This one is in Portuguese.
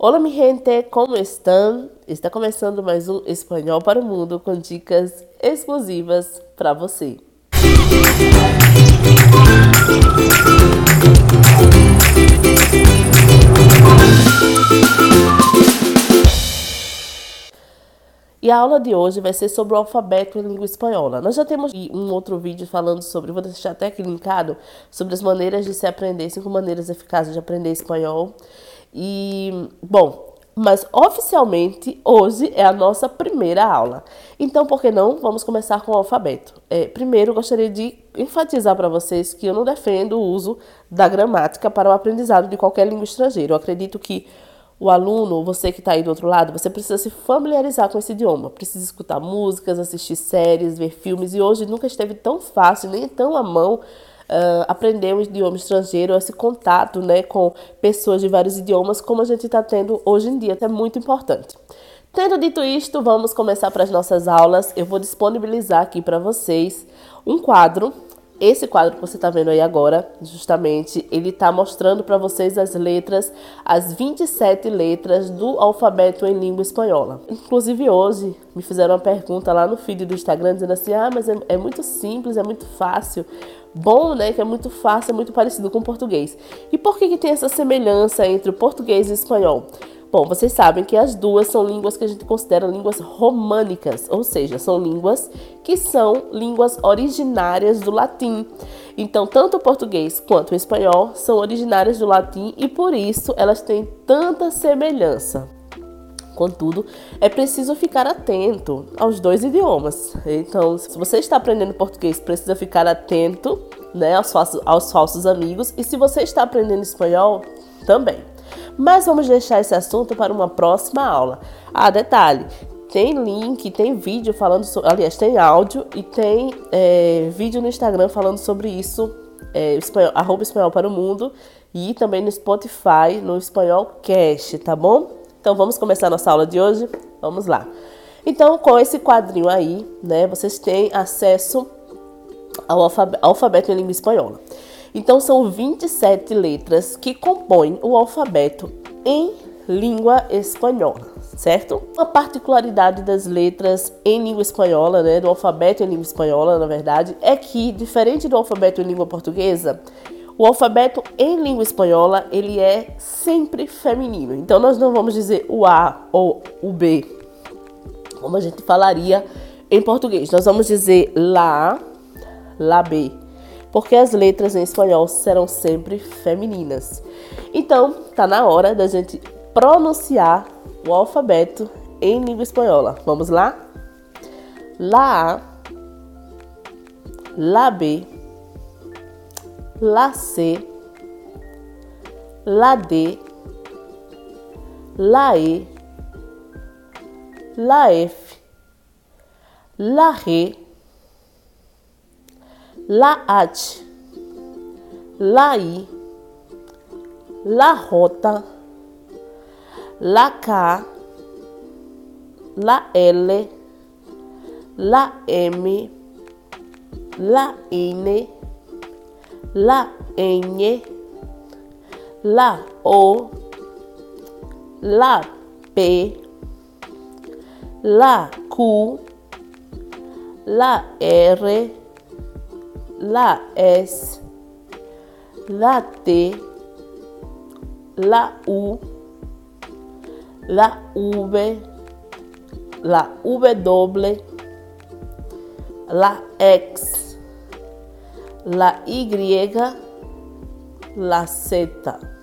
Olá, mi gente, como estão? Está começando mais um Espanhol para o Mundo com dicas exclusivas para você. E a aula de hoje vai ser sobre o alfabeto em língua espanhola. Nós já temos um outro vídeo falando sobre, vou deixar até aqui linkado, sobre as maneiras de se aprender, cinco maneiras eficazes de aprender espanhol. E, bom, mas oficialmente hoje é a nossa primeira aula. Então, por que não? Vamos começar com o alfabeto. É, primeiro, gostaria de enfatizar para vocês que eu não defendo o uso da gramática para o aprendizado de qualquer língua estrangeira. Eu acredito que o aluno, você que está aí do outro lado, você precisa se familiarizar com esse idioma. Precisa escutar músicas, assistir séries, ver filmes. E hoje nunca esteve tão fácil, nem tão à mão uh, aprender um idioma estrangeiro, esse contato né, com pessoas de vários idiomas, como a gente está tendo hoje em dia. É muito importante. Tendo dito isto, vamos começar para as nossas aulas. Eu vou disponibilizar aqui para vocês um quadro esse quadro que você está vendo aí agora, justamente, ele está mostrando para vocês as letras, as 27 letras do alfabeto em língua espanhola. Inclusive hoje me fizeram uma pergunta lá no feed do Instagram dizendo assim: ah, mas é, é muito simples, é muito fácil. Bom, né? Que é muito fácil, é muito parecido com o português. E por que, que tem essa semelhança entre o português e o espanhol? Bom, vocês sabem que as duas são línguas que a gente considera línguas românicas, ou seja, são línguas que são línguas originárias do latim. Então, tanto o português quanto o espanhol são originárias do latim e por isso elas têm tanta semelhança. Contudo, é preciso ficar atento aos dois idiomas. Então, se você está aprendendo português, precisa ficar atento né, aos, falsos, aos falsos amigos. E se você está aprendendo espanhol, também. Mas vamos deixar esse assunto para uma próxima aula. Ah, detalhe: tem link, tem vídeo falando sobre. Aliás, tem áudio e tem é, vídeo no Instagram falando sobre isso. É, espanhol, arroba espanhol para o mundo e também no Spotify, no Espanhol Cast, tá bom? Então vamos começar nossa aula de hoje? Vamos lá. Então, com esse quadrinho aí, né, vocês têm acesso ao alfabeto em língua espanhola. Então são 27 letras que compõem o alfabeto em língua espanhola, certo? Uma particularidade das letras em língua espanhola, né, do alfabeto em língua espanhola, na verdade, é que diferente do alfabeto em língua portuguesa, o alfabeto em língua espanhola, ele é sempre feminino. Então nós não vamos dizer o A ou o B, como a gente falaria em português. Nós vamos dizer lá, lá B porque as letras em espanhol serão sempre femininas. Então, tá na hora da gente pronunciar o alfabeto em língua espanhola. Vamos lá? La A, La B, La C, La D, La E, La F, La R, La H, La I, La J, La K, La L, La M, La N, La N, La O, La P, La Q, La R, la S, la T, la U, la V, la W, la X, la Y, la Z.